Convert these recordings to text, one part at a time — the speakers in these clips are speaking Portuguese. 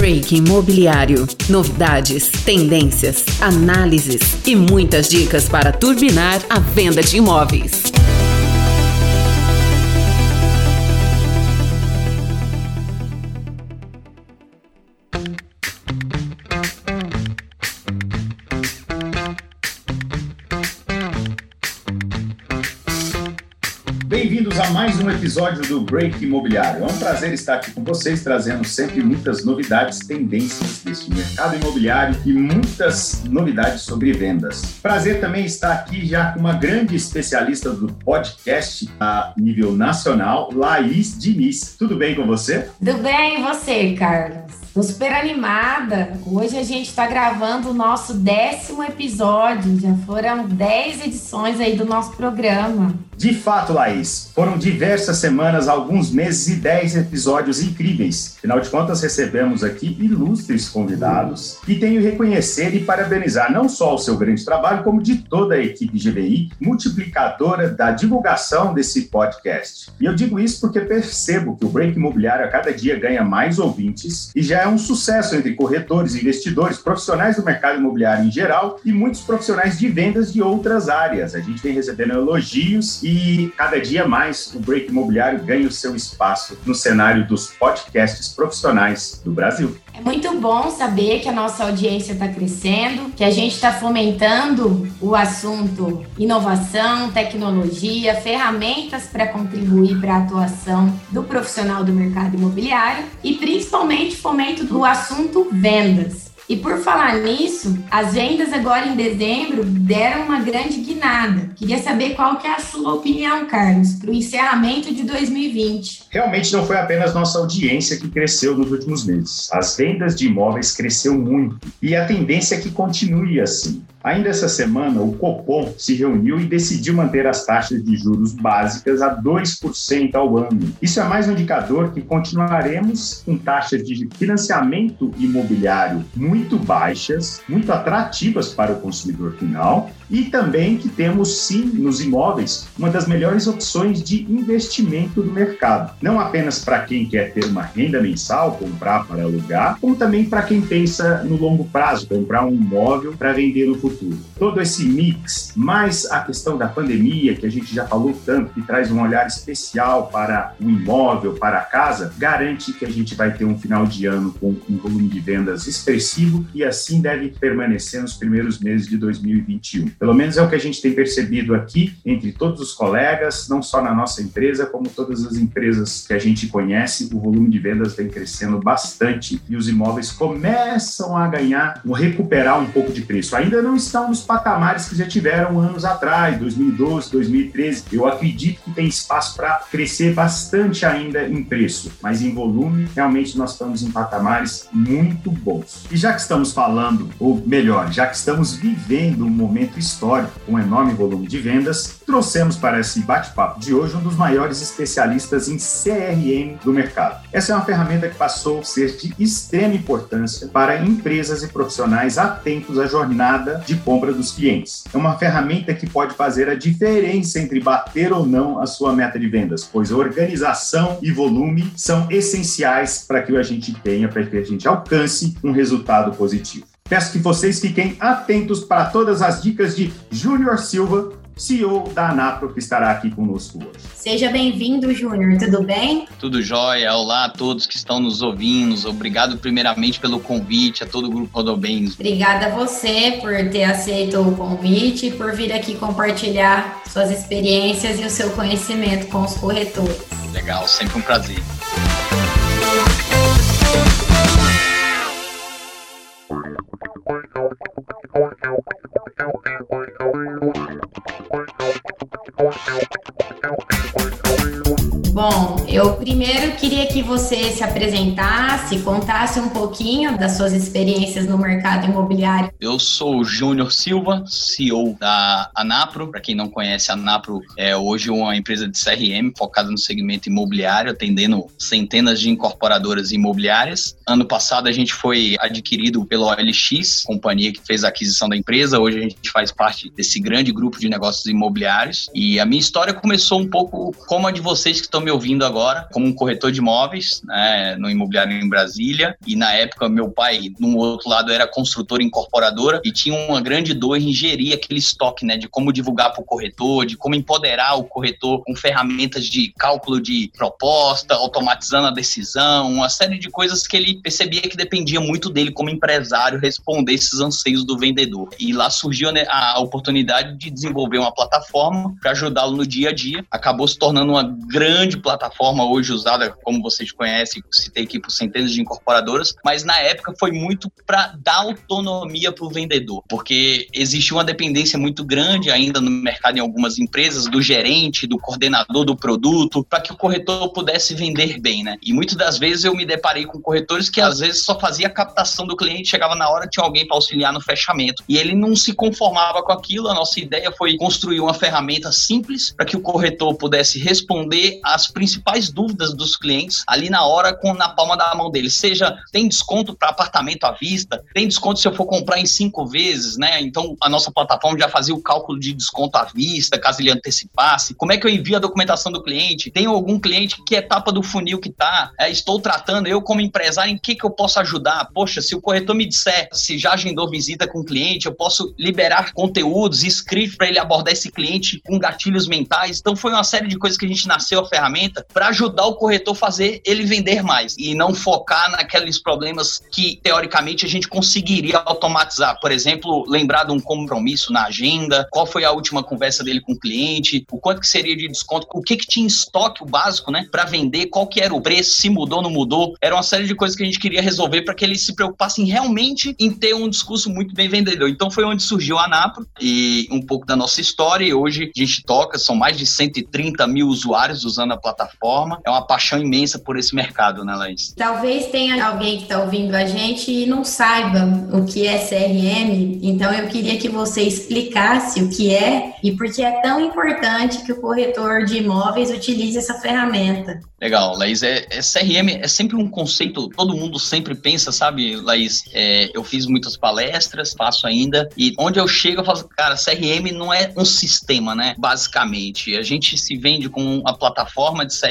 Break Imobiliário. Novidades, tendências, análises e muitas dicas para turbinar a venda de imóveis. Episódio do Break Imobiliário. É um prazer estar aqui com vocês, trazendo sempre muitas novidades, tendências deste mercado imobiliário e muitas novidades sobre vendas. Prazer também estar aqui já com uma grande especialista do podcast a nível nacional, Laís Diniz. Tudo bem com você? Tudo bem, e você, Carlos? Tô super animada. Hoje a gente está gravando o nosso décimo episódio. Já foram dez edições aí do nosso programa. De fato, Laís, foram diversas semanas, alguns meses e dez episódios incríveis. Afinal de contas, recebemos aqui ilustres convidados e tenho reconhecer e parabenizar não só o seu grande trabalho, como de toda a equipe GBI, multiplicadora da divulgação desse podcast. E eu digo isso porque percebo que o Break Imobiliário a cada dia ganha mais ouvintes e já é um sucesso entre corretores, investidores, profissionais do mercado imobiliário em geral e muitos profissionais de vendas de outras áreas. A gente vem recebendo elogios e cada dia mais o Break Imobiliário ganha o seu espaço no cenário dos podcasts profissionais do Brasil. É muito bom saber que a nossa audiência está crescendo, que a gente está fomentando o assunto inovação, tecnologia, ferramentas para contribuir para a atuação do profissional do mercado imobiliário e principalmente fomento do assunto vendas. E por falar nisso, as vendas agora em dezembro deram uma grande guinada. Queria saber qual que é a sua opinião, Carlos, para o encerramento de 2020. Realmente não foi apenas nossa audiência que cresceu nos últimos meses. As vendas de imóveis cresceu muito e a tendência é que continue assim. Ainda essa semana, o Copom se reuniu e decidiu manter as taxas de juros básicas a 2% ao ano. Isso é mais um indicador que continuaremos com taxas de financiamento imobiliário muito baixas, muito atrativas para o consumidor final e também que temos sim nos imóveis uma das melhores opções de investimento do mercado. Não apenas para quem quer ter uma renda mensal, comprar para alugar, como também para quem pensa no longo prazo, comprar um imóvel para vender no futuro. Todo esse mix, mais a questão da pandemia, que a gente já falou tanto, que traz um olhar especial para o imóvel, para a casa, garante que a gente vai ter um final de ano com um volume de vendas expressivo e assim deve permanecer nos primeiros meses de 2021. Pelo menos é o que a gente tem percebido aqui entre todos os colegas, não só na nossa empresa, como todas as empresas que a gente conhece, o volume de vendas vem crescendo bastante e os imóveis começam a ganhar, a recuperar um pouco de preço. Ainda não estão nos patamares que já tiveram anos atrás, 2012, 2013. Eu acredito que tem espaço para crescer bastante ainda em preço, mas em volume, realmente nós estamos em patamares muito bons. E já que estamos falando, ou melhor, já que estamos vivendo um momento histórico, histórico, com um enorme volume de vendas, trouxemos para esse bate-papo de hoje um dos maiores especialistas em CRM do mercado. Essa é uma ferramenta que passou a ser de extrema importância para empresas e profissionais atentos à jornada de compra dos clientes. É uma ferramenta que pode fazer a diferença entre bater ou não a sua meta de vendas, pois organização e volume são essenciais para que a gente tenha, para que a gente alcance um resultado positivo. Peço que vocês fiquem atentos para todas as dicas de Júnior Silva, CEO da Anapro, que estará aqui conosco hoje. Seja bem-vindo, Júnior. Tudo bem? Tudo jóia. Olá a todos que estão nos ouvindo. Obrigado, primeiramente, pelo convite, a todo o Grupo Rodobens. Obrigada a você por ter aceito o convite e por vir aqui compartilhar suas experiências e o seu conhecimento com os corretores. Legal, sempre um prazer. Bom, eu primeiro queria que você se apresentasse, contasse um pouquinho das suas experiências no mercado imobiliário. Eu sou o Júnior Silva, CEO da Anapro. Para quem não conhece, a Anapro é hoje uma empresa de CRM focada no segmento imobiliário, atendendo centenas de incorporadoras imobiliárias. Ano passado a gente foi adquirido pela OLX, companhia que fez a aquisição da empresa. Hoje a gente faz parte desse grande grupo de negócios imobiliários. E a minha história começou um pouco como a de vocês que estão me ouvindo agora hora como um corretor de imóveis, né, no imobiliário em Brasília. E na época, meu pai, no outro lado, era construtor incorporadora e tinha uma grande dor em gerir aquele estoque, né, de como divulgar para o corretor, de como empoderar o corretor com ferramentas de cálculo de proposta, automatizando a decisão, uma série de coisas que ele percebia que dependia muito dele como empresário responder esses anseios do vendedor. E lá surgiu né, a oportunidade de desenvolver uma plataforma para ajudá-lo no dia a dia. Acabou se tornando uma grande plataforma hoje usada, como vocês conhecem, citei aqui por centenas de incorporadoras, mas na época foi muito para dar autonomia para o vendedor, porque existe uma dependência muito grande ainda no mercado em algumas empresas do gerente, do coordenador do produto, para que o corretor pudesse vender bem, né? E muitas das vezes eu me deparei com corretores que às vezes só fazia a captação do cliente, chegava na hora tinha alguém para auxiliar no fechamento e ele não se conformava com aquilo. A nossa ideia foi construir uma ferramenta simples para que o corretor pudesse responder às principais dúvidas dos clientes ali na hora com na palma da mão dele. Seja tem desconto para apartamento à vista, tem desconto se eu for comprar em cinco vezes, né? Então a nossa plataforma já fazia o cálculo de desconto à vista, caso ele antecipasse. Como é que eu envio a documentação do cliente? Tem algum cliente que etapa do funil que tá? É, estou tratando eu como empresário em que que eu posso ajudar? Poxa, se o corretor me disser se já agendou visita com o cliente, eu posso liberar conteúdos, script para ele abordar esse cliente com gatilhos mentais. Então foi uma série de coisas que a gente nasceu a ferramenta para ajudar o corretor a fazer ele vender mais e não focar naqueles problemas que teoricamente a gente conseguiria automatizar. Por exemplo, lembrar de um compromisso na agenda, qual foi a última conversa dele com o cliente, o quanto que seria de desconto, o que que tinha em estoque o básico, né, para vender, qual que era o preço, se mudou ou não mudou. Era uma série de coisas que a gente queria resolver para que eles se preocupassem realmente em ter um discurso muito bem vendedor. Então foi onde surgiu a Napro e um pouco da nossa história. E hoje a gente toca, são mais de 130 mil usuários usando a plataforma. É uma paixão imensa por esse mercado, né, Laís? Talvez tenha alguém que está ouvindo a gente e não saiba o que é CRM. Então eu queria que você explicasse o que é e por que é tão importante que o corretor de imóveis utilize essa ferramenta. Legal, Laís. É, é CRM é sempre um conceito, todo mundo sempre pensa, sabe, Laís? É, eu fiz muitas palestras, faço ainda, e onde eu chego, eu falo, cara, CRM não é um sistema, né? Basicamente. A gente se vende com uma plataforma de CRM,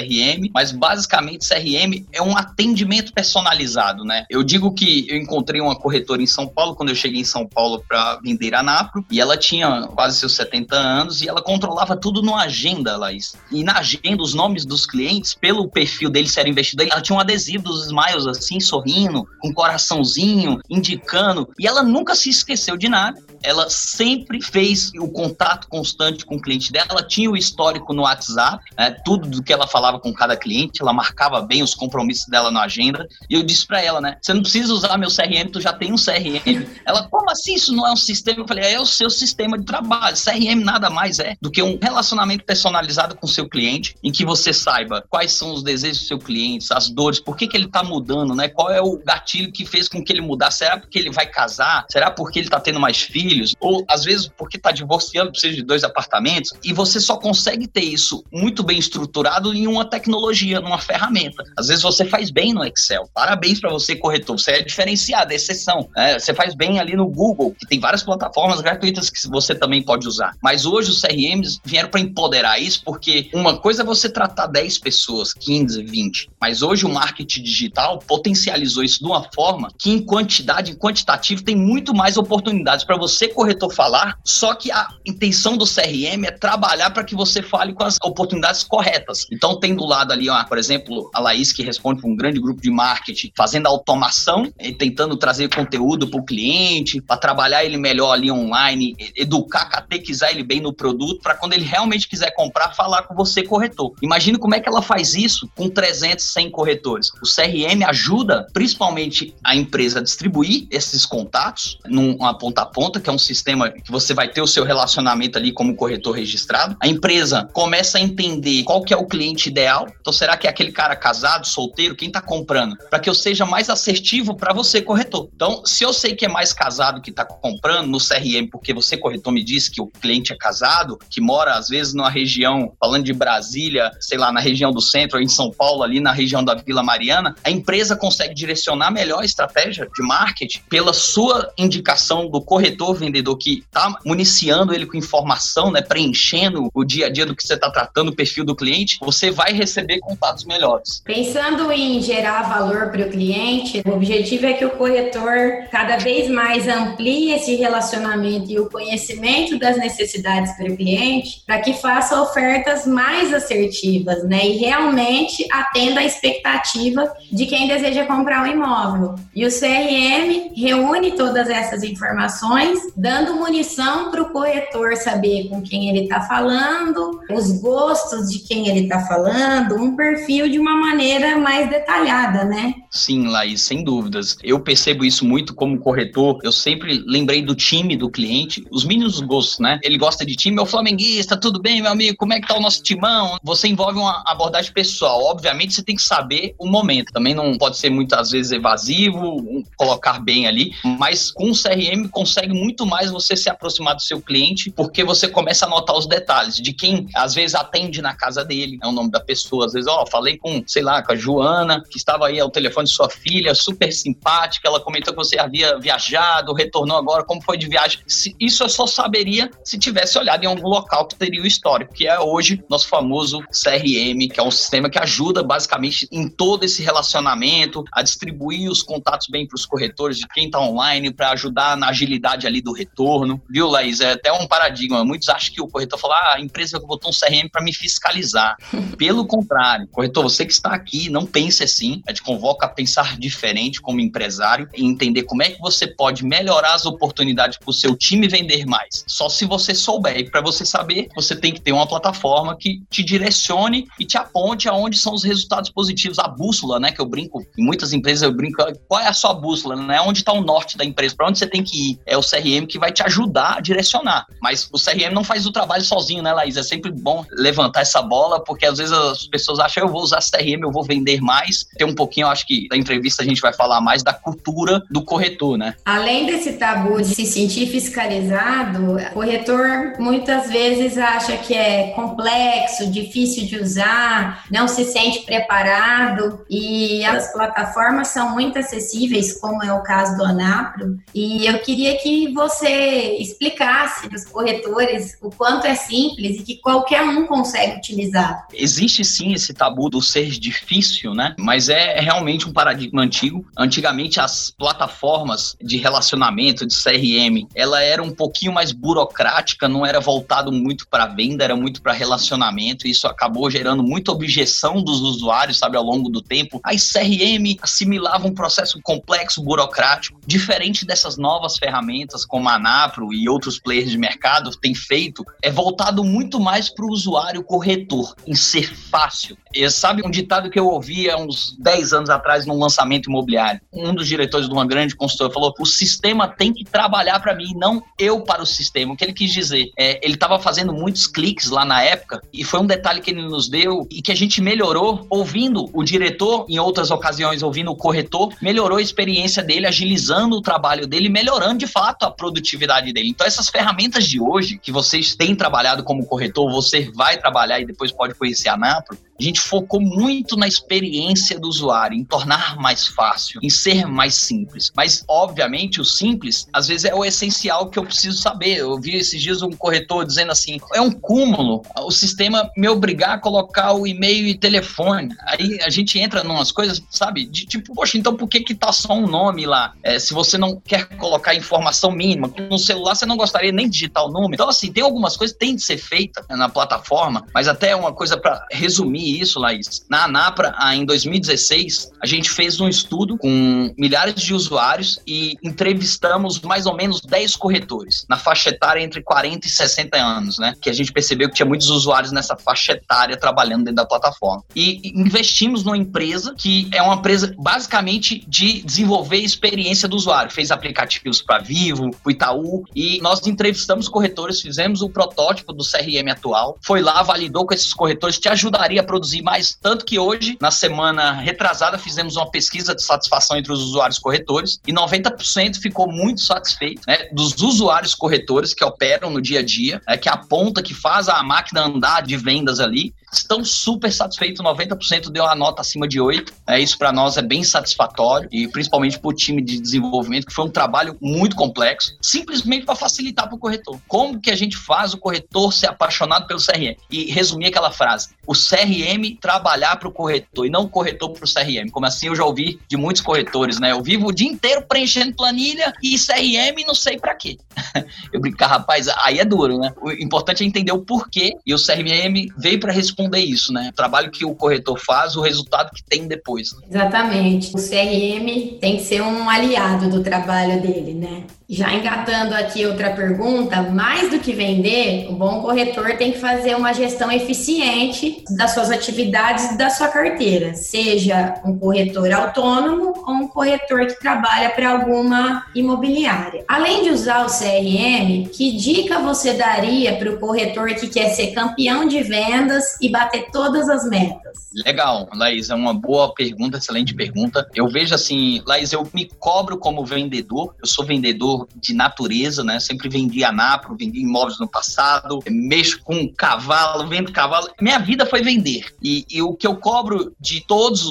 mas basicamente CRM é um atendimento personalizado, né? Eu digo que eu encontrei uma corretora em São Paulo, quando eu cheguei em São Paulo para vender a Napro, e ela tinha quase seus 70 anos e ela controlava tudo numa agenda, Laís. E na agenda, os nomes dos clientes, pelo perfil dele ser investidor, ela tinha um adesivo dos Smiles, assim, sorrindo, com um coraçãozinho, indicando. E ela nunca se esqueceu de nada ela sempre fez o contato constante com o cliente dela, ela tinha o histórico no WhatsApp, né, tudo do que ela falava com cada cliente, ela marcava bem os compromissos dela na agenda, e eu disse para ela, né, você não precisa usar meu CRM, tu já tem um CRM. Ela, como assim isso não é um sistema? Eu falei, é o seu sistema de trabalho, CRM nada mais é do que um relacionamento personalizado com o seu cliente, em que você saiba quais são os desejos do seu cliente, as dores, por que, que ele tá mudando, né, qual é o gatilho que fez com que ele mudar, será porque ele vai casar, será porque ele tá tendo mais filhos, filhos, ou às vezes porque está divorciando, precisa de dois apartamentos, e você só consegue ter isso muito bem estruturado em uma tecnologia, numa ferramenta. Às vezes você faz bem no Excel. Parabéns para você, corretor. Você é diferenciado, é exceção. Né? Você faz bem ali no Google, que tem várias plataformas gratuitas que você também pode usar. Mas hoje os CRMs vieram para empoderar isso, porque uma coisa é você tratar 10 pessoas, 15, 20. Mas hoje o marketing digital potencializou isso de uma forma que, em quantidade, em quantitativo, tem muito mais oportunidades para você corretor, falar, só que a intenção do CRM é trabalhar para que você fale com as oportunidades corretas. Então, tem do lado ali, por exemplo, a Laís, que responde para um grande grupo de marketing, fazendo automação e tentando trazer conteúdo para o cliente, para trabalhar ele melhor ali online, educar, catequizar ele bem no produto, para quando ele realmente quiser comprar, falar com você, corretor. Imagina como é que ela faz isso com 300, 100 corretores. O CRM ajuda, principalmente, a empresa a distribuir esses contatos numa ponta a ponta, que que é um sistema que você vai ter o seu relacionamento ali como corretor registrado. A empresa começa a entender qual que é o cliente ideal. Então, será que é aquele cara casado, solteiro, quem está comprando? Para que eu seja mais assertivo para você, corretor. Então, se eu sei que é mais casado que está comprando no CRM, porque você, corretor, me disse que o cliente é casado, que mora às vezes numa região, falando de Brasília, sei lá, na região do centro, ou em São Paulo, ali na região da Vila Mariana, a empresa consegue direcionar melhor a estratégia de marketing pela sua indicação do corretor vendedor que está municiando ele com informação, né, preenchendo o dia a dia do que você está tratando, o perfil do cliente, você vai receber contatos melhores. Pensando em gerar valor para o cliente, o objetivo é que o corretor cada vez mais amplie esse relacionamento e o conhecimento das necessidades para o cliente, para que faça ofertas mais assertivas, né, e realmente atenda a expectativa de quem deseja comprar um imóvel. E o CRM reúne todas essas informações, dando munição para o corretor saber com quem ele está falando, os gostos de quem ele está falando, um perfil de uma maneira mais detalhada, né? Sim, Laís, sem dúvidas. Eu percebo isso muito como corretor. Eu sempre lembrei do time do cliente, os mínimos gostos, né? Ele gosta de time, é o flamenguista, tudo bem, meu amigo? Como é que tá o nosso timão? Você envolve uma abordagem pessoal. Obviamente, você tem que saber o momento. Também não pode ser muitas vezes evasivo, colocar bem ali, mas com o CRM consegue muito mais você se aproximar do seu cliente, porque você começa a notar os detalhes de quem às vezes atende na casa dele, é o nome da pessoa. Às vezes, ó, falei com, sei lá, com a Joana, que estava aí ao telefone de sua filha, super simpática, ela comentou que você havia viajado, retornou agora, como foi de viagem. Isso eu só saberia se tivesse olhado em algum local que teria o histórico, que é hoje nosso famoso CRM, que é um sistema que ajuda basicamente em todo esse relacionamento, a distribuir os contatos bem para os corretores de quem está online, para ajudar na agilidade ali do retorno. Viu, Laís? É até um paradigma. Muitos acham que o corretor fala, ah, a empresa botou um CRM para me fiscalizar. Pelo contrário, corretor, você que está aqui, não pense assim. A gente convoca pensar diferente como empresário e entender como é que você pode melhorar as oportunidades para o seu time vender mais. Só se você souber. E para você saber, você tem que ter uma plataforma que te direcione e te aponte aonde são os resultados positivos. A bússola, né? Que eu brinco, em muitas empresas eu brinco, qual é a sua bússola, né? Onde está o norte da empresa? Para onde você tem que ir? É o CRM que vai te ajudar a direcionar. Mas o CRM não faz o trabalho sozinho, né, Laís? É sempre bom levantar essa bola, porque às vezes as pessoas acham, eu vou usar CRM, eu vou vender mais. Tem um pouquinho, acho que da entrevista a gente vai falar mais da cultura do corretor, né? Além desse tabu de se sentir fiscalizado, o corretor muitas vezes acha que é complexo, difícil de usar, não se sente preparado e as plataformas são muito acessíveis, como é o caso do Anapro. E eu queria que você explicasse para os corretores o quanto é simples e que qualquer um consegue utilizar. Existe sim esse tabu do ser difícil, né? Mas é realmente um paradigma antigo. Antigamente as plataformas de relacionamento, de CRM, ela era um pouquinho mais burocrática, não era voltado muito para venda, era muito para relacionamento. E isso acabou gerando muita objeção dos usuários, sabe, ao longo do tempo. A CRM assimilava um processo complexo, burocrático, diferente dessas novas ferramentas como a Anapro e outros players de mercado têm feito, é voltado muito mais para o usuário corretor, em ser fácil. E sabe um ditado que eu ouvi há uns 10 anos atrás num lançamento imobiliário? Um dos diretores de uma grande consultora falou: o sistema tem que trabalhar para mim, não eu para o sistema. O que ele quis dizer? É, ele estava fazendo muitos cliques lá na época, e foi um detalhe que ele nos deu e que a gente melhorou ouvindo o diretor, em outras ocasiões, ouvindo o corretor, melhorou a experiência dele, agilizando o trabalho dele, melhorando de fato a produtividade dele. Então, essas ferramentas de hoje, que vocês têm trabalhado como corretor, você vai trabalhar e depois pode conhecer a Napro, a gente focou muito na experiência do usuário, em tornar mais fácil, em ser mais simples. Mas, obviamente, o simples, às vezes, é o essencial que eu preciso saber. Eu vi esses dias um corretor dizendo assim: é um cúmulo o sistema me obrigar a colocar o e-mail e telefone. Aí a gente entra numas coisas, sabe? De tipo, poxa, então por que que tá só um nome lá? É, se você não quer colocar informação mínima, no celular você não gostaria nem de digitar o número. Então, assim, tem algumas coisas que tem de ser feita na plataforma, mas até uma coisa para resumir isso, Laís. Na Anapra, em 2016, a gente fez um estudo com milhares de usuários e entrevistamos mais ou menos 10 corretores, na faixa etária entre 40 e 60 anos, né? Que a gente percebeu que tinha muitos usuários nessa faixa etária trabalhando dentro da plataforma. E investimos numa empresa que é uma empresa basicamente de desenvolver experiência do usuário. Fez aplicativos para Vivo, para Itaú, e nós entrevistamos corretores, fizemos o protótipo do CRM atual, foi lá, validou com esses corretores, te ajudaria a produzir mais. Tanto que hoje, na semana retrasada, fizemos uma pesquisa de satisfação entre os usuários corretores e 90% ficou muito satisfeito né, dos usuários corretores que operam no dia a dia, é, que aponta, que faz a máquina andar de vendas ali, estão super satisfeitos, 90% deu a nota acima de 8. É, isso para nós é bem satisfatório e principalmente para o time de desenvolvimento, que foi um trabalho muito complexo. simplesmente para facilitar para o corretor. Como que a gente faz o corretor ser apaixonado pelo CRM? E resumir aquela frase: o CRM trabalhar para o corretor e não o corretor para o CRM. Como assim eu já ouvi de muitos corretores, né? Eu vivo o dia inteiro preenchendo planilha e CRM não sei para quê. eu brincar, rapaz, aí é duro, né? O importante é entender o porquê e o CRM veio para responder isso, né? O trabalho que o corretor faz, o resultado que tem depois. Exatamente. O CRM tem que ser um aliado do trabalho dele, né? Já engatando aqui outra pergunta, mais do que vender, o bom corretor tem que fazer uma gestão eficiente das suas atividades e da sua carteira, seja um corretor autônomo ou um corretor que trabalha para alguma imobiliária. Além de usar o CRM, que dica você daria para o corretor que quer ser campeão de vendas e bater todas as metas? Legal, Laís, é uma boa pergunta, excelente pergunta. Eu vejo assim, Laís, eu me cobro como vendedor, eu sou vendedor de natureza, né? Sempre vendi anapro, vendi imóveis no passado, mexo com cavalo, vendo cavalo. Minha vida foi vender. E, e o que eu cobro de todas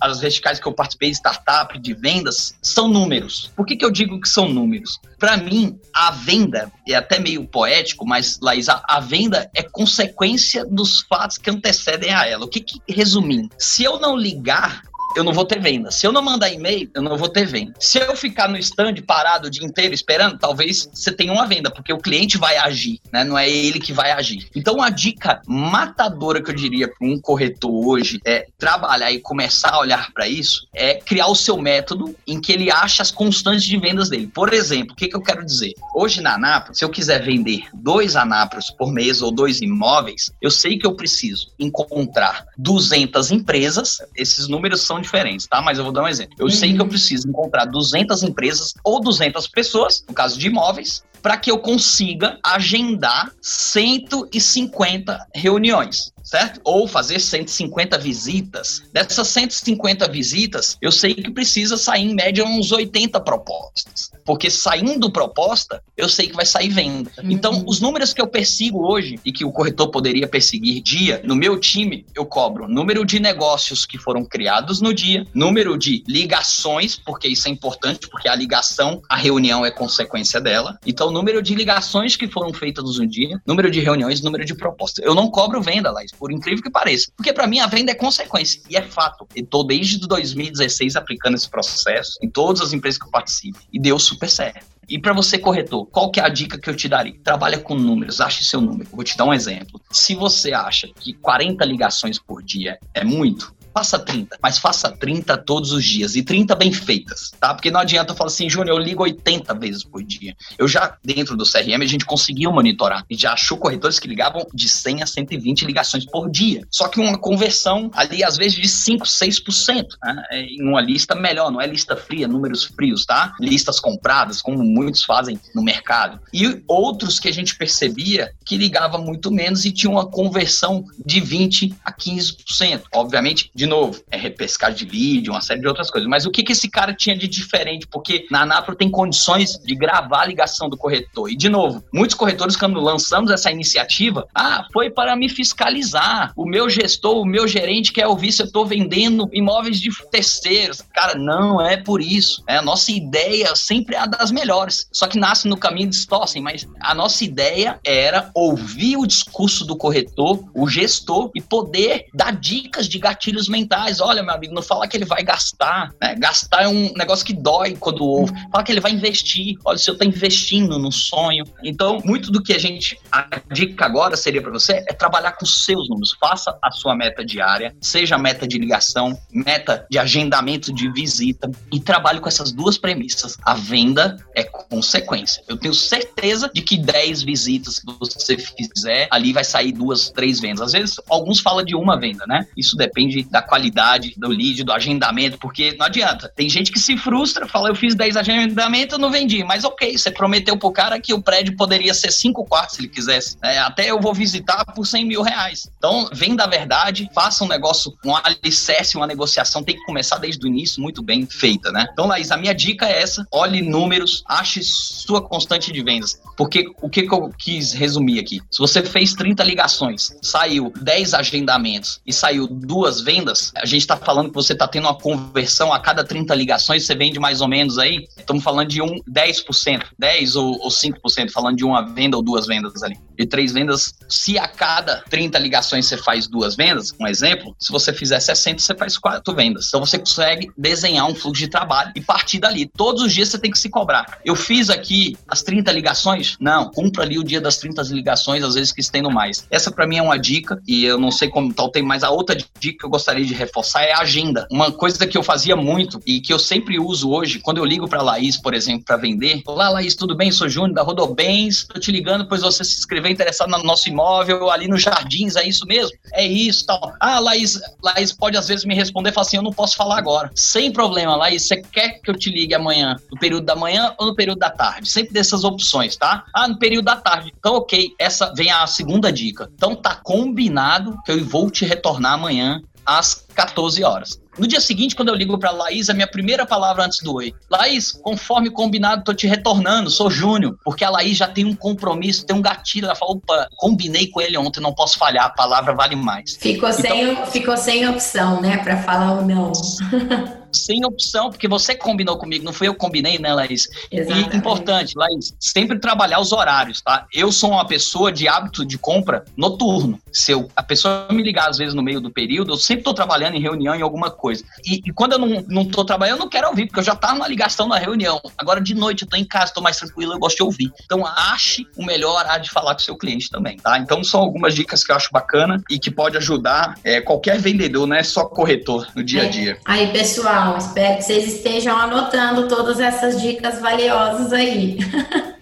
as verticais que eu participei, startup, de vendas, são números. Por que, que eu digo que são números? Para mim, a venda é até meio poético, mas, Laís, a, a, venda é consequência dos fatos que antecedem a ela. O que, que resumindo? Se eu não ligar eu não vou ter venda. Se eu não mandar e-mail, eu não vou ter venda. Se eu ficar no stand parado o dia inteiro esperando, talvez você tenha uma venda, porque o cliente vai agir, né? Não é ele que vai agir. Então, a dica matadora que eu diria para um corretor hoje é trabalhar e começar a olhar para isso, é criar o seu método em que ele acha as constantes de vendas dele. Por exemplo, o que, que eu quero dizer? Hoje na Anapro, se eu quiser vender dois Anapros por mês ou dois imóveis, eu sei que eu preciso encontrar 200 empresas, esses números são diferentes, tá? Mas eu vou dar um exemplo. Eu uhum. sei que eu uhum. preciso encontrar 200 empresas ou 200 pessoas, no caso de imóveis, para que eu consiga agendar 150 reuniões certo? Ou fazer 150 visitas. Dessas 150 visitas, eu sei que precisa sair em média uns 80 propostas. Porque saindo proposta, eu sei que vai sair venda. Uhum. Então, os números que eu persigo hoje e que o corretor poderia perseguir dia, no meu time, eu cobro número de negócios que foram criados no dia, número de ligações, porque isso é importante, porque a ligação, a reunião é consequência dela. Então, número de ligações que foram feitas no dia, número de reuniões, número de propostas. Eu não cobro venda, Laís por incrível que pareça. Porque para mim a venda é consequência, e é fato. Eu tô desde 2016 aplicando esse processo em todas as empresas que eu participo, e deu super certo. E para você, corretor, qual que é a dica que eu te daria? Trabalha com números, ache seu número. Vou te dar um exemplo. Se você acha que 40 ligações por dia é muito, faça 30, mas faça 30 todos os dias e 30 bem feitas, tá? Porque não adianta eu falar assim, Júnior, eu ligo 80 vezes por dia. Eu já, dentro do CRM, a gente conseguiu monitorar. Gente já achou corretores que ligavam de 100 a 120 ligações por dia. Só que uma conversão ali, às vezes, de 5, 6%. Né? Em uma lista melhor, não é lista fria, números frios, tá? Listas compradas, como muitos fazem no mercado. E outros que a gente percebia que ligava muito menos e tinha uma conversão de 20 a 15%. Obviamente, de novo, é repescar de vídeo, uma série de outras coisas. Mas o que, que esse cara tinha de diferente? Porque na Anapro tem condições de gravar a ligação do corretor. E, de novo, muitos corretores, quando lançamos essa iniciativa, ah, foi para me fiscalizar. O meu gestor, o meu gerente quer ouvir se eu estou vendendo imóveis de terceiros. Cara, não é por isso. É, a nossa ideia sempre é a das melhores. Só que nasce no caminho distorcem, mas a nossa ideia era ouvir o discurso do corretor, o gestor, e poder dar dicas de gatilhos mentais mentais. Olha, meu amigo, não fala que ele vai gastar. Né? Gastar é um negócio que dói quando ouve. Fala que ele vai investir. Olha, o senhor está investindo no sonho. Então, muito do que a gente. A dica agora seria para você é trabalhar com seus números. Faça a sua meta diária, seja meta de ligação, meta de agendamento de visita e trabalhe com essas duas premissas. A venda é consequência. Eu tenho certeza de que 10 visitas que você fizer, ali vai sair duas, três vendas. Às vezes, alguns falam de uma venda, né? Isso depende da qualidade do lead, do agendamento, porque não adianta. Tem gente que se frustra, fala, eu fiz 10 agendamentos, não vendi. Mas ok, você prometeu pro cara que o prédio poderia ser 5 quartos se ele quisesse. É, até eu vou visitar por 100 mil reais. Então, vem da verdade, faça um negócio, um alicerce, uma negociação, tem que começar desde o início muito bem feita, né? Então, Laís, a minha dica é essa, olhe números, ache sua constante de vendas. Porque o que, que eu quis resumir aqui? Se você fez 30 ligações, saiu 10 agendamentos e saiu duas vendas, vendas, a gente está falando que você está tendo uma conversão a cada 30 ligações, você vende mais ou menos aí, estamos falando de um 10%, 10 ou, ou 5%, falando de uma venda ou duas vendas ali. De três vendas, se a cada 30 ligações você faz duas vendas, um exemplo, se você fizer 60, você faz quatro vendas. Então você consegue desenhar um fluxo de trabalho e partir dali. Todos os dias você tem que se cobrar. Eu fiz aqui as 30 ligações? Não, cumpra ali o dia das 30 ligações, às vezes que estendo mais. Essa para mim é uma dica e eu não sei como tal tem, mas a outra dica que eu gostaria de reforçar é a agenda. Uma coisa que eu fazia muito e que eu sempre uso hoje, quando eu ligo para Laís, por exemplo, para vender, olá Laís, tudo bem? Sou Júnior da Rodobens, tô te ligando pois você se inscreveu interessado no nosso imóvel ali nos Jardins, é isso mesmo? É isso, tal. Ah, Laís, Laís pode às vezes me responder falar assim, eu não posso falar agora. Sem problema, Laís, você quer que eu te ligue amanhã, no período da manhã ou no período da tarde? Sempre dessas opções, tá? Ah, no período da tarde. Então, ok, essa vem a segunda dica. Então tá combinado que eu vou te retornar amanhã às 14 horas. No dia seguinte, quando eu ligo para Laís, a minha primeira palavra antes do oi. Laís, conforme combinado, tô te retornando, sou Júnior. Porque a Laís já tem um compromisso, tem um gatilho. Ela falou, opa, combinei com ele ontem, não posso falhar, a palavra vale mais. Ficou, então, sem, ficou sem opção, né, para falar o não. sem opção, porque você combinou comigo, não fui eu que combinei, né, Laís? Exatamente. E importante, Laís, sempre trabalhar os horários, tá? Eu sou uma pessoa de hábito de compra noturno. Se eu, a pessoa me ligar às vezes no meio do período, eu sempre tô trabalhando em reunião em alguma coisa. E, e quando eu não, não tô trabalhando, eu não quero ouvir, porque eu já tava numa ligação na reunião. Agora de noite eu tô em casa, tô mais tranquilo, eu gosto de ouvir. Então ache o melhor horário de falar com o seu cliente também, tá? Então são algumas dicas que eu acho bacana e que pode ajudar é, qualquer vendedor, não é só corretor no dia a é. dia. Aí, pessoal, espero que vocês estejam anotando todas essas dicas valiosas aí.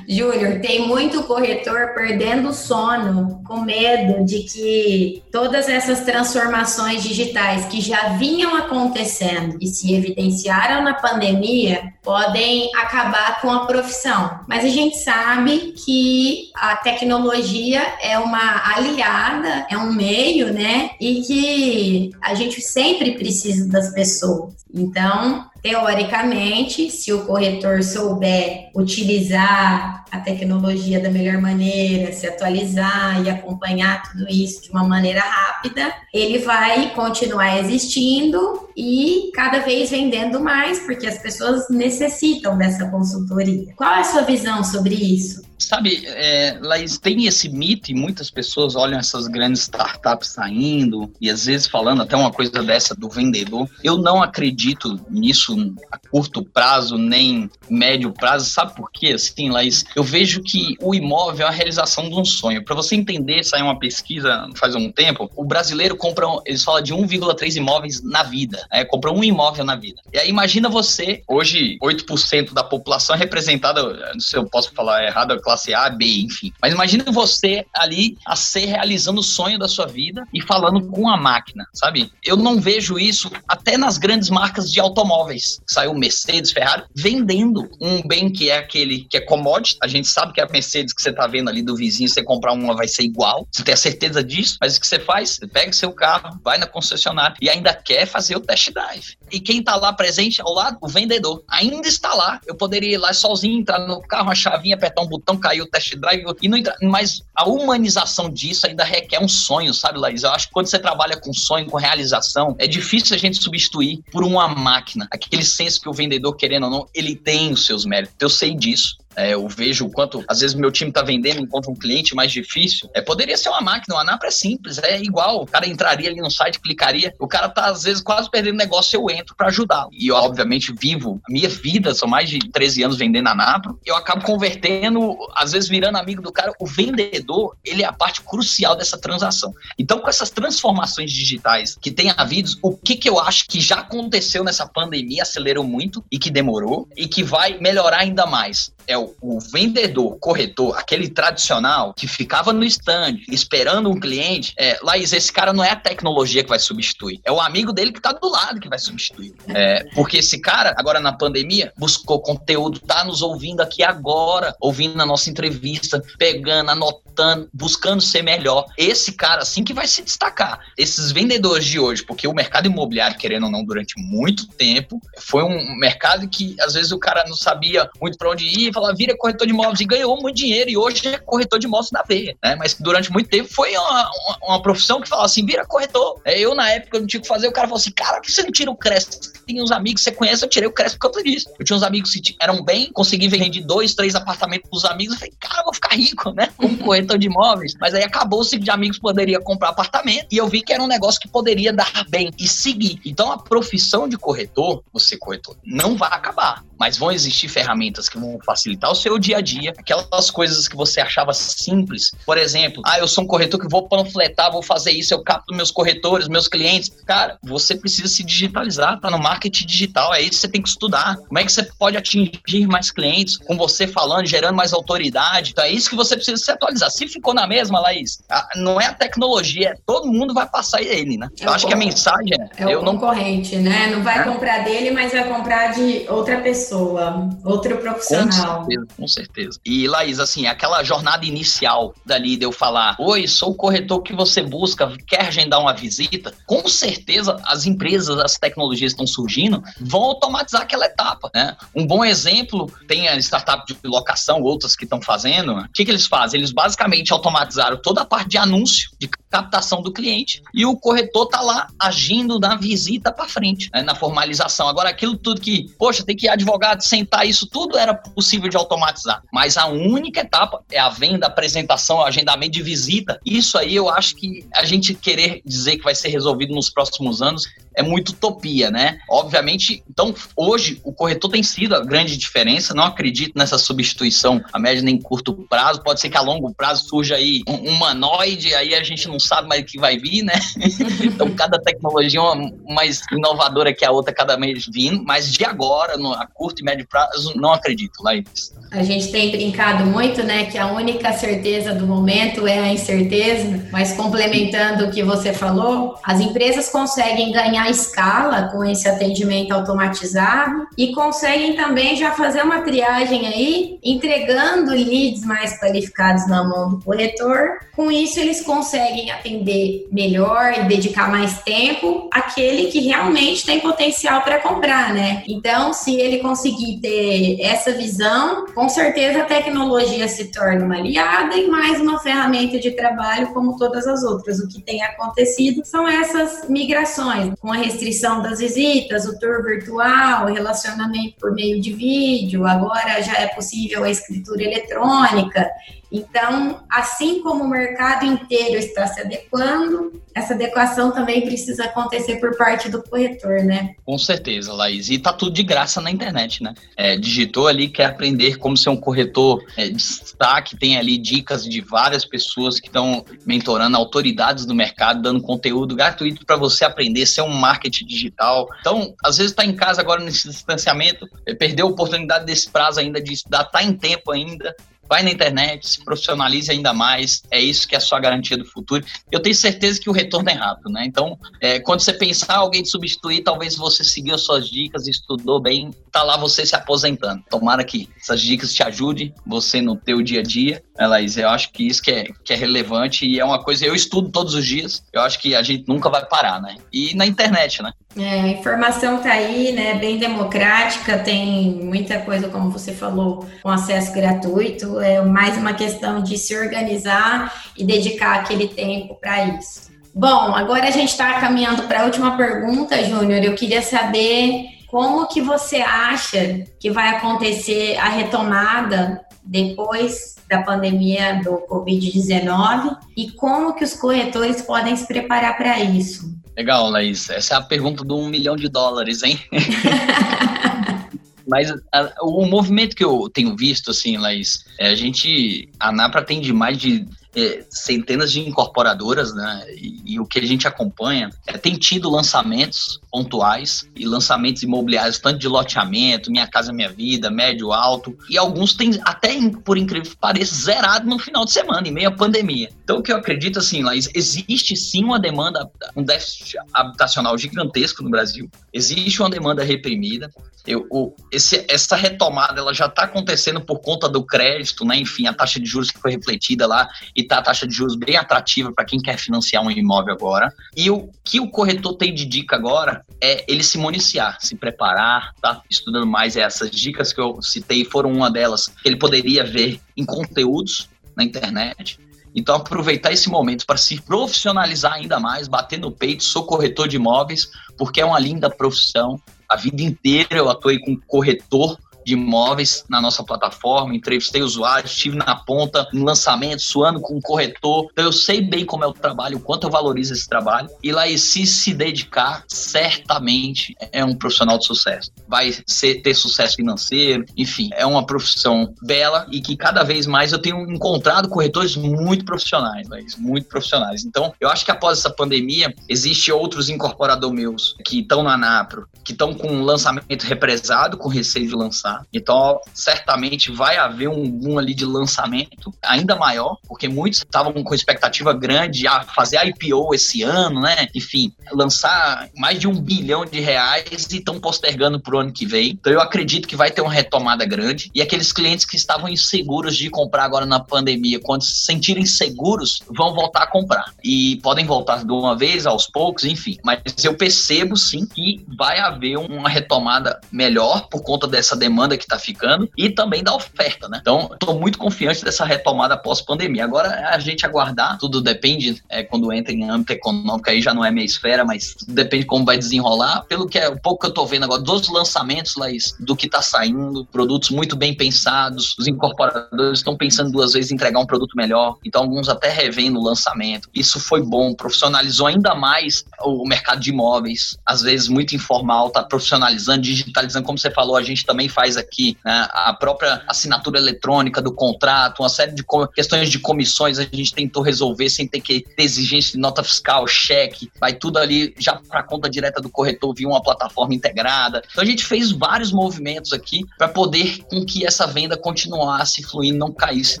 Júnior, tem muito corretor perdendo sono com medo de que todas essas transformações digitais que já vinham acontecendo e se evidenciaram na pandemia podem acabar com a profissão. Mas a gente sabe que a tecnologia é uma aliada, é um meio, né? E que a gente sempre precisa das pessoas. Então, teoricamente, se o corretor souber utilizar a tecnologia da melhor maneira, se atualizar e acompanhar tudo isso de uma maneira rápida, ele vai continuar existindo e cada vez vendendo mais, porque as pessoas necessitam dessa consultoria. Qual é a sua visão sobre isso? Sabe, é, Laís, tem esse mito e muitas pessoas olham essas grandes startups saindo e às vezes falando até uma coisa dessa do vendedor. Eu não acredito nisso a curto prazo, nem médio prazo. Sabe por quê? Assim, Laís, eu vejo que o imóvel é a realização de um sonho. Para você entender, saiu uma pesquisa faz um tempo, o brasileiro compra, eles falam de 1,3 imóveis na vida. É, compra um imóvel na vida. E aí imagina você, hoje 8% da população é representada, não sei se eu posso falar errado, classe A, B, enfim. Mas imagina você ali a ser realizando o sonho da sua vida e falando com a máquina, sabe? Eu não vejo isso até nas grandes marcas de automóveis. Saiu Mercedes, Ferrari, vendendo um bem que é aquele que é commodity. A gente sabe que a Mercedes que você tá vendo ali do vizinho, você comprar uma vai ser igual. Você tem a certeza disso, mas o que você faz? Você pega seu carro, vai na concessionária e ainda quer fazer o test drive. E quem tá lá presente ao lado, o vendedor, ainda está lá. Eu poderia ir lá sozinho, entrar no carro, uma chavinha, apertar um botão, cair o test drive e não entrar. Mas a humanização disso ainda requer um sonho, sabe, Laís? Eu acho que quando você trabalha com sonho, com realização, é difícil a gente substituir por uma máquina. Aquele senso que o vendedor, querendo ou não, ele tem os seus méritos. Eu sei disso. É, eu vejo o quanto, às vezes, meu time está vendendo, encontra um cliente mais difícil. É, poderia ser uma máquina, o Anapra é simples, é igual. O cara entraria ali no site, clicaria. O cara tá, às vezes, quase perdendo negócio, eu entro para ajudar. E eu, obviamente, vivo a minha vida, são mais de 13 anos vendendo Anapra. Eu acabo convertendo, às vezes, virando amigo do cara. O vendedor, ele é a parte crucial dessa transação. Então, com essas transformações digitais que tem havido, o que, que eu acho que já aconteceu nessa pandemia, acelerou muito e que demorou e que vai melhorar ainda mais? É o o, vendedor, corretor, aquele tradicional que ficava no stand esperando um cliente, é, Laís, esse cara não é a tecnologia que vai substituir, é o amigo dele que tá do lado que vai substituir. É, porque esse cara, agora na pandemia, buscou conteúdo, tá nos ouvindo aqui agora, ouvindo a nossa entrevista, pegando, anotando, buscando ser melhor. Esse cara, assim, que vai se destacar. Esses vendedores de hoje, porque o mercado imobiliário, querendo ou não, durante muito tempo, foi um mercado que às vezes o cara não sabia muito para onde ir, falava, vira corretor de imóveis e ganhou muito dinheiro e hoje é corretor de imóveis na veia, né? Mas durante muito tempo foi uma, uma, uma profissão que falava assim, vira corretor. É, eu, na época, não tinha o que fazer, o cara falou assim, cara, por que você não tira o Crespo? Tem uns amigos que você conhece, eu tirei o Crespo por causa disso. Eu tinha uns amigos que eram bem, consegui vender dois, três apartamentos pros amigos, eu falei, cara, eu vou ficar rico, né? Como corretor de imóveis. Mas aí acabou o ciclo de amigos poderia comprar apartamento e eu vi que era um negócio que poderia dar bem e seguir. Então a profissão de corretor, você corretor, não vai acabar mas vão existir ferramentas que vão facilitar o seu dia a dia, aquelas coisas que você achava simples. Por exemplo, ah, eu sou um corretor que vou panfletar, vou fazer isso, eu capto meus corretores, meus clientes. Cara, você precisa se digitalizar, tá no marketing digital, é isso que você tem que estudar. Como é que você pode atingir mais clientes com você falando, gerando mais autoridade? Então é isso que você precisa se atualizar. Se ficou na mesma, Laís, não é a tecnologia, é todo mundo vai passar ele, né? É eu acho bom. que a mensagem é, é eu o concorrente, não... né? Não vai é? comprar dele, mas vai comprar de outra pessoa pessoa, outro profissional. Com certeza, com certeza. E Laís, assim, aquela jornada inicial dali de eu falar: Oi, sou o corretor que você busca, quer agendar uma visita? Com certeza as empresas, as tecnologias estão surgindo, vão automatizar aquela etapa, né? Um bom exemplo tem a startup de locação, outras que estão fazendo. O que, que eles fazem? Eles basicamente automatizaram toda a parte de anúncio, de captação do cliente, e o corretor tá lá agindo na visita para frente, né? na formalização. Agora, aquilo tudo que, poxa, tem que advogado sentar, isso tudo era possível de automatizar. Mas a única etapa é a venda, apresentação, agendamento de visita. Isso aí eu acho que a gente querer dizer que vai ser resolvido nos próximos anos é muito utopia, né? Obviamente, então hoje o corretor tem sido a grande diferença. Não acredito nessa substituição a médio nem curto prazo. Pode ser que a longo prazo surja aí um humanoide, aí a gente não sabe mais o que vai vir, né? então cada tecnologia é mais inovadora que a outra cada mês vindo, mas de agora, no, a curto e médio prazo, não acredito, Laís. A gente tem brincado muito, né, que a única certeza do momento é a incerteza, mas complementando o que você falou, as empresas conseguem ganhar escala com esse atendimento automatizado e conseguem também já fazer uma triagem aí, entregando leads mais qualificados na mão do corretor. Com isso, eles conseguem atender melhor e dedicar mais tempo àquele que realmente tem potencial para comprar, né? Então, se ele conseguir ter essa visão, com certeza a tecnologia se torna uma aliada e mais uma ferramenta de trabalho como todas as outras. O que tem acontecido são essas migrações, com a restrição das visitas, o tour virtual, relacionamento por meio de vídeo, agora já é possível a escritura eletrônica. Então, assim como o mercado inteiro está se adequando, essa adequação também precisa acontecer por parte do corretor, né? Com certeza, Laís. E tá tudo de graça na internet, né? É, digitou ali, quer aprender como ser um corretor é, destaque, tem ali dicas de várias pessoas que estão mentorando autoridades do mercado, dando conteúdo gratuito para você aprender, ser um marketing digital. Então, às vezes está em casa agora nesse distanciamento, perdeu a oportunidade desse prazo ainda de estudar, tá em tempo ainda, vai na internet, se profissionalize ainda mais, é isso que é a sua garantia do futuro. Eu tenho certeza que o retorno é rápido, né? Então, é, quando você pensar alguém te substituir, talvez você seguiu as suas dicas, estudou bem, tá lá você se aposentando. Tomara que essas dicas te ajudem você no teu dia a dia. É, Laís, eu acho que isso que é, que é relevante e é uma coisa, eu estudo todos os dias, eu acho que a gente nunca vai parar, né? E na internet, né? É, a informação tá aí, né? Bem democrática, tem muita coisa, como você falou, com acesso gratuito. É mais uma questão de se organizar e dedicar aquele tempo para isso. Bom, agora a gente está caminhando para a última pergunta, Júnior. Eu queria saber como que você acha que vai acontecer a retomada depois da pandemia do Covid-19 e como que os corretores podem se preparar para isso? Legal, Laís. Essa é a pergunta do um milhão de dólares, hein? Mas a, o movimento que eu tenho visto, assim, Laís, é a gente. A NAPRA tem de mais de é, centenas de incorporadoras, né? E, e, o que a gente acompanha é, tem tido lançamentos pontuais e lançamentos imobiliários, tanto de loteamento, Minha Casa Minha Vida, médio, alto, e alguns têm até, por incrível que pareça, zerado no final de semana, em meio à pandemia. Então, o que eu acredito, assim, Laís, existe sim uma demanda, um déficit habitacional gigantesco no Brasil, existe uma demanda reprimida, Eu, o, esse, essa retomada ela já está acontecendo por conta do crédito, né? Enfim, a taxa de juros que foi refletida lá e tá a taxa de juros bem atrativa para quem quer financiar um imóvel agora. E o que o corretor tem de dica agora é ele se municiar, se preparar, tá? Estudando mais essas dicas que eu citei foram uma delas que ele poderia ver em conteúdos na internet. Então, aproveitar esse momento para se profissionalizar ainda mais, bater no peito, sou corretor de imóveis, porque é uma linda profissão. A vida inteira eu atuei com corretor de imóveis na nossa plataforma, entrevistei usuários, estive na ponta, no lançamento, suando com o corretor. Então eu sei bem como é o trabalho, o quanto eu valorizo esse trabalho. E lá, se se dedicar, certamente é um profissional de sucesso. Vai ser, ter sucesso financeiro, enfim, é uma profissão bela e que cada vez mais eu tenho encontrado corretores muito profissionais, mas muito profissionais. Então, eu acho que após essa pandemia, existe outros incorporadores meus que estão na Napro, que estão com um lançamento represado, com receio de lançar então, certamente vai haver um boom ali de lançamento ainda maior, porque muitos estavam com expectativa grande a fazer IPO esse ano, né? Enfim, lançar mais de um bilhão de reais e estão postergando para o ano que vem. Então, eu acredito que vai ter uma retomada grande e aqueles clientes que estavam inseguros de comprar agora na pandemia, quando se sentirem seguros, vão voltar a comprar. E podem voltar de uma vez, aos poucos, enfim. Mas eu percebo sim que vai haver uma retomada melhor por conta dessa demanda demanda que está ficando e também da oferta, né? Então, estou muito confiante dessa retomada pós-pandemia. Agora, é a gente aguardar, tudo depende, é, quando entra em âmbito econômico, aí já não é minha esfera, mas depende como vai desenrolar. Pelo que é o pouco que eu estou vendo agora, dos lançamentos, Laís, do que está saindo, produtos muito bem pensados, os incorporadores estão pensando duas vezes em entregar um produto melhor, então alguns até revendo o lançamento. Isso foi bom, profissionalizou ainda mais o mercado de imóveis, às vezes muito informal, está profissionalizando, digitalizando, como você falou, a gente também faz aqui, né, a própria assinatura eletrônica do contrato, uma série de questões de comissões a gente tentou resolver sem ter que ter exigência de nota fiscal, cheque, vai tudo ali já para conta direta do corretor via uma plataforma integrada. Então a gente fez vários movimentos aqui para poder com que essa venda continuasse fluindo, não caísse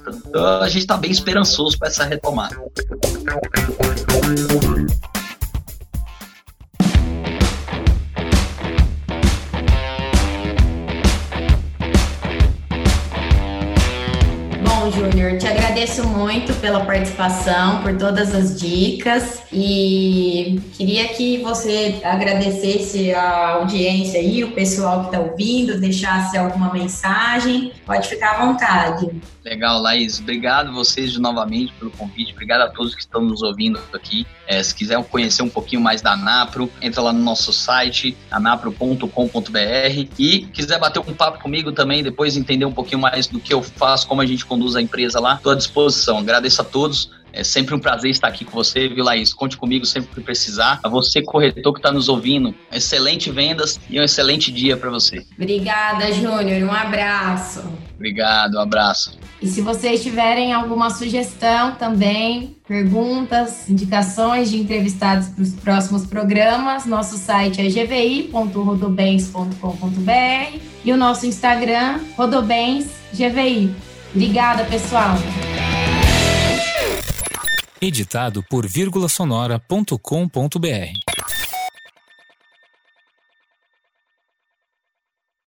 tanto. Então a gente está bem esperançoso para essa retomada. Júnior. Te agradeço muito pela participação, por todas as dicas e queria que você agradecesse a audiência aí, o pessoal que está ouvindo, deixasse alguma mensagem. Pode ficar à vontade. Legal, Laís. Obrigado vocês novamente pelo convite. Obrigado a todos que estão nos ouvindo aqui. É, se quiser conhecer um pouquinho mais da Napro, entra lá no nosso site, anapro.com.br e quiser bater um papo comigo também, depois entender um pouquinho mais do que eu faço, como a gente conduz a empresa lá, estou à disposição. Agradeço a todos. É sempre um prazer estar aqui com você, viu, Laís? Conte comigo sempre que precisar. A você, corretor que está nos ouvindo, excelente vendas e um excelente dia para você. Obrigada, Júnior. Um abraço. Obrigado, um abraço. E se vocês tiverem alguma sugestão também, perguntas, indicações de entrevistados para os próximos programas, nosso site é gvi.rodobens.com.br e o nosso Instagram, rodobensgvi. Obrigada, pessoal. Editado por vírgulasonora.com.br